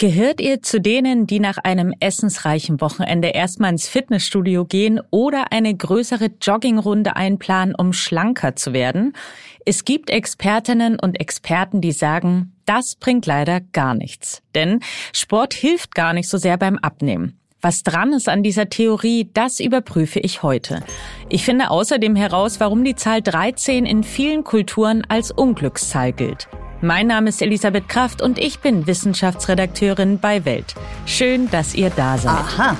Gehört ihr zu denen, die nach einem essensreichen Wochenende erstmal ins Fitnessstudio gehen oder eine größere Joggingrunde einplanen, um schlanker zu werden? Es gibt Expertinnen und Experten, die sagen, das bringt leider gar nichts. Denn Sport hilft gar nicht so sehr beim Abnehmen. Was dran ist an dieser Theorie, das überprüfe ich heute. Ich finde außerdem heraus, warum die Zahl 13 in vielen Kulturen als Unglückszahl gilt. Mein Name ist Elisabeth Kraft und ich bin Wissenschaftsredakteurin bei Welt. Schön, dass ihr da seid. Aha.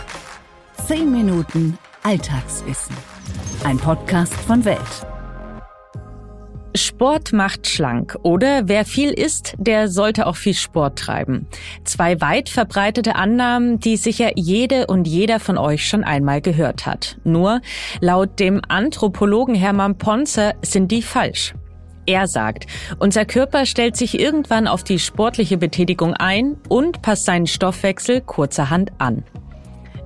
Zehn Minuten Alltagswissen. Ein Podcast von Welt. Sport macht schlank oder wer viel isst, der sollte auch viel Sport treiben. Zwei weit verbreitete Annahmen, die sicher jede und jeder von euch schon einmal gehört hat. Nur laut dem Anthropologen Hermann Ponzer sind die falsch. Er sagt, unser Körper stellt sich irgendwann auf die sportliche Betätigung ein und passt seinen Stoffwechsel kurzerhand an.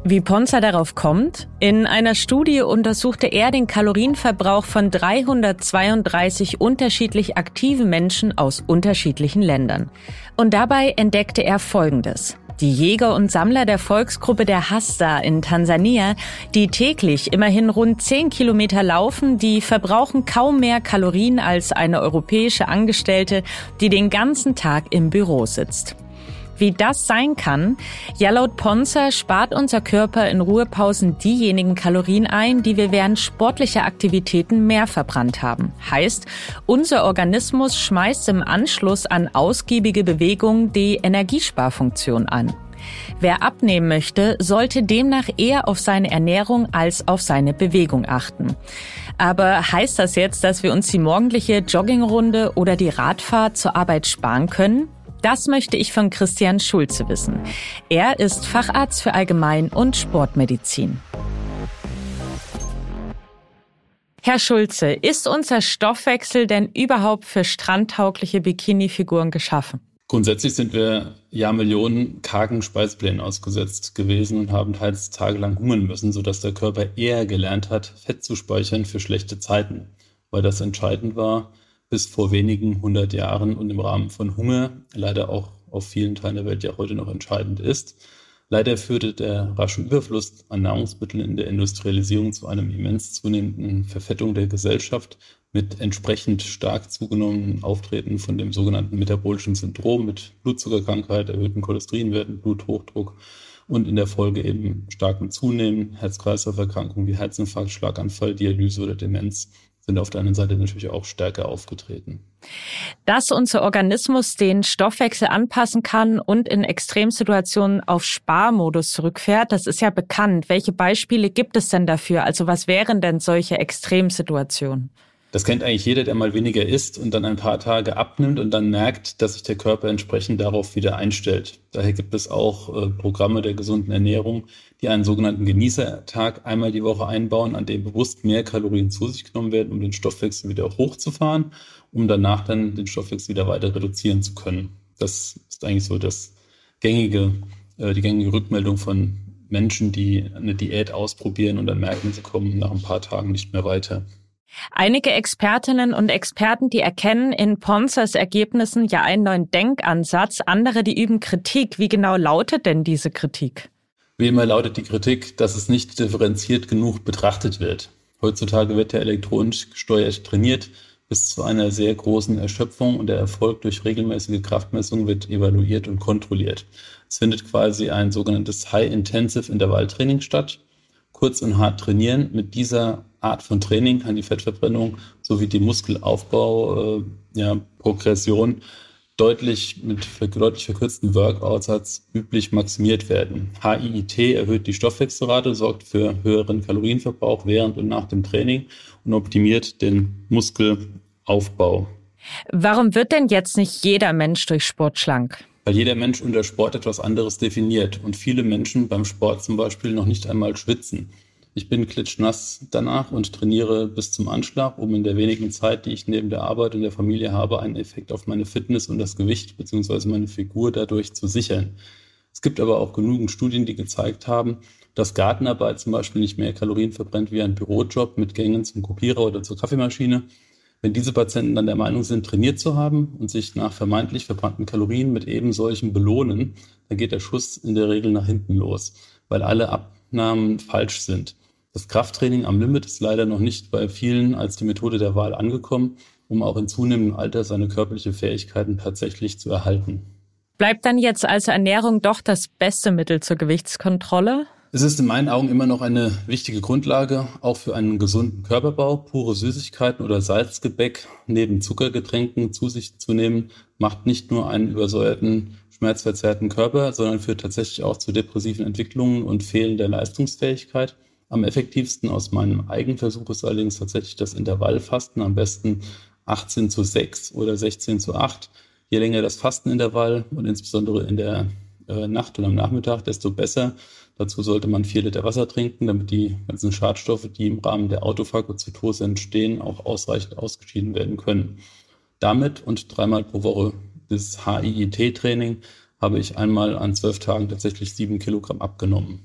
Wie Ponza darauf kommt? In einer Studie untersuchte er den Kalorienverbrauch von 332 unterschiedlich aktiven Menschen aus unterschiedlichen Ländern. Und dabei entdeckte er Folgendes. Die Jäger und Sammler der Volksgruppe der Hassa in Tansania, die täglich immerhin rund 10 Kilometer laufen, die verbrauchen kaum mehr Kalorien als eine europäische Angestellte, die den ganzen Tag im Büro sitzt. Wie das sein kann? Ja, laut Ponzer spart unser Körper in Ruhepausen diejenigen Kalorien ein, die wir während sportlicher Aktivitäten mehr verbrannt haben. Heißt, unser Organismus schmeißt im Anschluss an ausgiebige Bewegung die Energiesparfunktion an. Wer abnehmen möchte, sollte demnach eher auf seine Ernährung als auf seine Bewegung achten. Aber heißt das jetzt, dass wir uns die morgendliche Joggingrunde oder die Radfahrt zur Arbeit sparen können? Das möchte ich von Christian Schulze wissen. Er ist Facharzt für Allgemein- und Sportmedizin. Herr Schulze, ist unser Stoffwechsel denn überhaupt für strandtaugliche Bikini-Figuren geschaffen? Grundsätzlich sind wir Jahrmillionen kargen Speiseplänen ausgesetzt gewesen und haben teils tagelang hungern müssen, sodass der Körper eher gelernt hat, Fett zu speichern für schlechte Zeiten, weil das entscheidend war, bis vor wenigen hundert Jahren und im Rahmen von Hunger leider auch auf vielen Teilen der Welt ja heute noch entscheidend ist. Leider führte der rasche Überfluss an Nahrungsmitteln in der Industrialisierung zu einem immens zunehmenden Verfettung der Gesellschaft mit entsprechend stark zugenommenen Auftreten von dem sogenannten metabolischen Syndrom mit Blutzuckerkrankheit, erhöhten Cholesterinwerten, Bluthochdruck und in der Folge eben starkem Zunehmen, Herz-Kreislauf-Erkrankungen wie Herzinfarkt, Schlaganfall, Dialyse oder Demenz sind auf der anderen Seite natürlich auch stärker aufgetreten. Dass unser Organismus den Stoffwechsel anpassen kann und in Extremsituationen auf Sparmodus zurückfährt, das ist ja bekannt. Welche Beispiele gibt es denn dafür? Also was wären denn solche Extremsituationen? Das kennt eigentlich jeder, der mal weniger isst und dann ein paar Tage abnimmt und dann merkt, dass sich der Körper entsprechend darauf wieder einstellt. Daher gibt es auch äh, Programme der gesunden Ernährung, die einen sogenannten Genießertag einmal die Woche einbauen, an dem bewusst mehr Kalorien zu sich genommen werden, um den Stoffwechsel wieder hochzufahren, um danach dann den Stoffwechsel wieder weiter reduzieren zu können. Das ist eigentlich so das gängige, äh, die gängige Rückmeldung von Menschen, die eine Diät ausprobieren und dann merken, sie kommen nach ein paar Tagen nicht mehr weiter. Einige Expertinnen und Experten, die erkennen in Ponzers Ergebnissen ja einen neuen Denkansatz, andere, die üben Kritik. Wie genau lautet denn diese Kritik? Wie immer lautet die Kritik, dass es nicht differenziert genug betrachtet wird. Heutzutage wird ja elektronisch gesteuert trainiert bis zu einer sehr großen Erschöpfung und der Erfolg durch regelmäßige Kraftmessungen wird evaluiert und kontrolliert. Es findet quasi ein sogenanntes High-Intensive Intervalltraining statt. Kurz und hart trainieren. Mit dieser Art von Training kann die Fettverbrennung sowie die Muskelaufbau, äh, ja, deutlich mit deutlich verkürzten Workouts als üblich maximiert werden. HIIT erhöht die Stoffwechselrate, sorgt für höheren Kalorienverbrauch während und nach dem Training und optimiert den Muskelaufbau. Warum wird denn jetzt nicht jeder Mensch durch Sport schlank? Weil jeder Mensch unter Sport etwas anderes definiert und viele Menschen beim Sport zum Beispiel noch nicht einmal schwitzen. Ich bin klitschnass danach und trainiere bis zum Anschlag, um in der wenigen Zeit, die ich neben der Arbeit und der Familie habe, einen Effekt auf meine Fitness und das Gewicht bzw. meine Figur dadurch zu sichern. Es gibt aber auch genügend Studien, die gezeigt haben, dass Gartenarbeit zum Beispiel nicht mehr Kalorien verbrennt wie ein Bürojob mit Gängen zum Kopierer oder zur Kaffeemaschine. Wenn diese Patienten dann der Meinung sind, trainiert zu haben und sich nach vermeintlich verbrannten Kalorien mit eben solchen belohnen, dann geht der Schuss in der Regel nach hinten los, weil alle Abnahmen falsch sind. Das Krafttraining am Limit ist leider noch nicht bei vielen als die Methode der Wahl angekommen, um auch in zunehmendem Alter seine körperliche Fähigkeiten tatsächlich zu erhalten. Bleibt dann jetzt also Ernährung doch das beste Mittel zur Gewichtskontrolle? Es ist in meinen Augen immer noch eine wichtige Grundlage, auch für einen gesunden Körperbau. Pure Süßigkeiten oder Salzgebäck neben Zuckergetränken zu sich zu nehmen, macht nicht nur einen übersäuerten, schmerzverzerrten Körper, sondern führt tatsächlich auch zu depressiven Entwicklungen und fehlender Leistungsfähigkeit. Am effektivsten aus meinem Eigenversuch ist allerdings tatsächlich das Intervallfasten, am besten 18 zu 6 oder 16 zu 8. Je länger das Fastenintervall und insbesondere in der äh, Nacht und am Nachmittag, desto besser. Dazu sollte man vier Liter Wasser trinken, damit die ganzen Schadstoffe, die im Rahmen der Autophagozytose entstehen, auch ausreichend ausgeschieden werden können. Damit und dreimal pro Woche das HIIT-Training habe ich einmal an zwölf Tagen tatsächlich sieben Kilogramm abgenommen.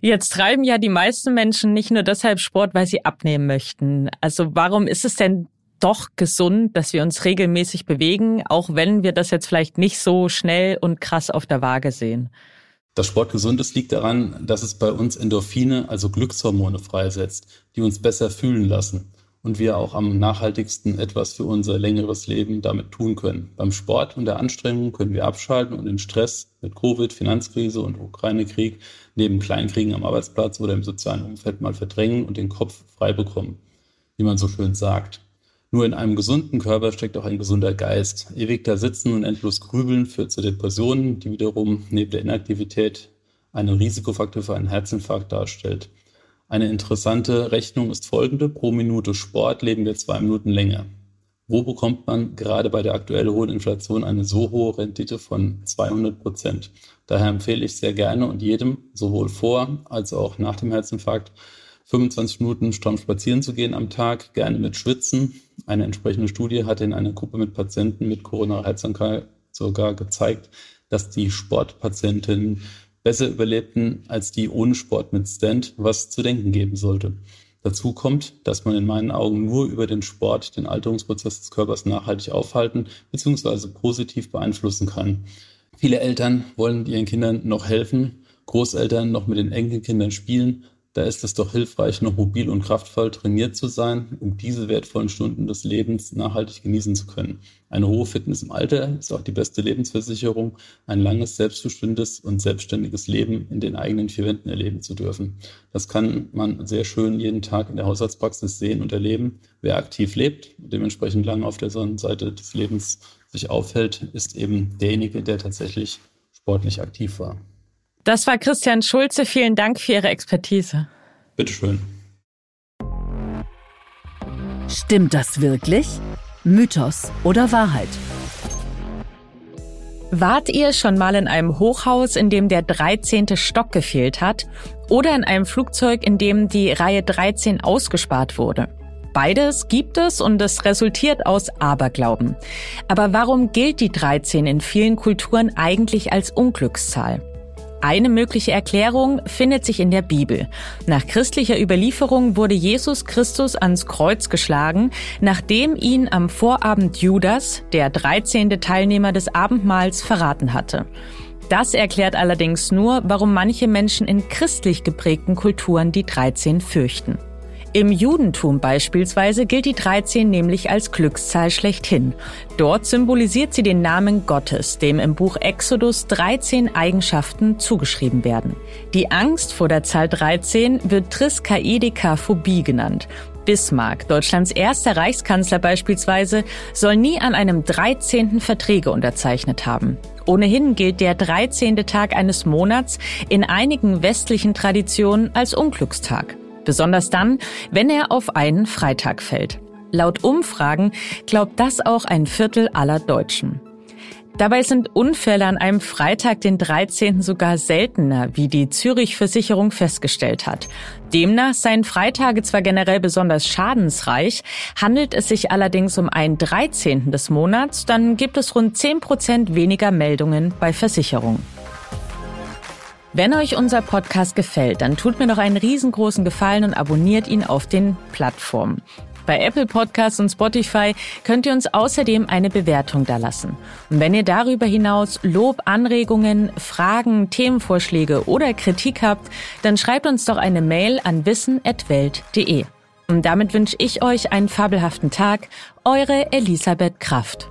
Jetzt treiben ja die meisten Menschen nicht nur deshalb Sport, weil sie abnehmen möchten. Also warum ist es denn doch gesund, dass wir uns regelmäßig bewegen, auch wenn wir das jetzt vielleicht nicht so schnell und krass auf der Waage sehen? Dass Sport gesund ist, liegt daran, dass es bei uns Endorphine, also Glückshormone freisetzt, die uns besser fühlen lassen und wir auch am nachhaltigsten etwas für unser längeres Leben damit tun können. Beim Sport und der Anstrengung können wir abschalten und den Stress mit Covid, Finanzkrise und Ukraine-Krieg neben Kleinkriegen am Arbeitsplatz oder im sozialen Umfeld mal verdrängen und den Kopf frei bekommen, wie man so schön sagt. Nur in einem gesunden Körper steckt auch ein gesunder Geist. Ewig da sitzen und endlos grübeln führt zu Depressionen, die wiederum neben der Inaktivität einen Risikofaktor für einen Herzinfarkt darstellt. Eine interessante Rechnung ist folgende. Pro Minute Sport leben wir zwei Minuten länger. Wo bekommt man gerade bei der aktuell hohen Inflation eine so hohe Rendite von 200 Prozent? Daher empfehle ich sehr gerne und jedem, sowohl vor als auch nach dem Herzinfarkt, 25 Minuten stramm spazieren zu gehen am Tag, gerne mit Schwitzen. Eine entsprechende Studie hat in einer Gruppe mit Patienten mit Corona-Herzkrankheit sogar gezeigt, dass die Sportpatientinnen besser überlebten als die ohne Sport mit Stand, was zu denken geben sollte. Dazu kommt, dass man in meinen Augen nur über den Sport den Alterungsprozess des Körpers nachhaltig aufhalten bzw. positiv beeinflussen kann. Viele Eltern wollen ihren Kindern noch helfen, Großeltern noch mit den Enkelkindern spielen, da ist es doch hilfreich, noch mobil und kraftvoll trainiert zu sein, um diese wertvollen Stunden des Lebens nachhaltig genießen zu können. Eine hohe Fitness im Alter ist auch die beste Lebensversicherung, ein langes, selbstbestimmtes und selbstständiges Leben in den eigenen vier Wänden erleben zu dürfen. Das kann man sehr schön jeden Tag in der Haushaltspraxis sehen und erleben. Wer aktiv lebt und dementsprechend lange auf der Sonnenseite des Lebens sich aufhält, ist eben derjenige, der tatsächlich sportlich aktiv war. Das war Christian Schulze. Vielen Dank für Ihre Expertise. Bitteschön. Stimmt das wirklich? Mythos oder Wahrheit? Wart ihr schon mal in einem Hochhaus, in dem der 13. Stock gefehlt hat? Oder in einem Flugzeug, in dem die Reihe 13 ausgespart wurde? Beides gibt es und es resultiert aus Aberglauben. Aber warum gilt die 13 in vielen Kulturen eigentlich als Unglückszahl? Eine mögliche Erklärung findet sich in der Bibel. Nach christlicher Überlieferung wurde Jesus Christus ans Kreuz geschlagen, nachdem ihn am Vorabend Judas, der 13. Teilnehmer des Abendmahls, verraten hatte. Das erklärt allerdings nur, warum manche Menschen in christlich geprägten Kulturen die 13 fürchten. Im Judentum beispielsweise gilt die 13 nämlich als Glückszahl schlechthin. Dort symbolisiert sie den Namen Gottes, dem im Buch Exodus 13 Eigenschaften zugeschrieben werden. Die Angst vor der Zahl 13 wird Triskaidekaphobie genannt. Bismarck, Deutschlands erster Reichskanzler beispielsweise, soll nie an einem 13. Verträge unterzeichnet haben. Ohnehin gilt der 13. Tag eines Monats in einigen westlichen Traditionen als Unglückstag. Besonders dann, wenn er auf einen Freitag fällt. Laut Umfragen glaubt das auch ein Viertel aller Deutschen. Dabei sind Unfälle an einem Freitag, den 13. sogar seltener, wie die Zürich Versicherung festgestellt hat. Demnach seien Freitage zwar generell besonders schadensreich, handelt es sich allerdings um einen 13. des Monats, dann gibt es rund 10 Prozent weniger Meldungen bei Versicherungen. Wenn euch unser Podcast gefällt, dann tut mir noch einen riesengroßen Gefallen und abonniert ihn auf den Plattformen. Bei Apple Podcasts und Spotify könnt ihr uns außerdem eine Bewertung dalassen. Und wenn ihr darüber hinaus Lob, Anregungen, Fragen, Themenvorschläge oder Kritik habt, dann schreibt uns doch eine Mail an wissen.welt.de. Und damit wünsche ich euch einen fabelhaften Tag. Eure Elisabeth Kraft.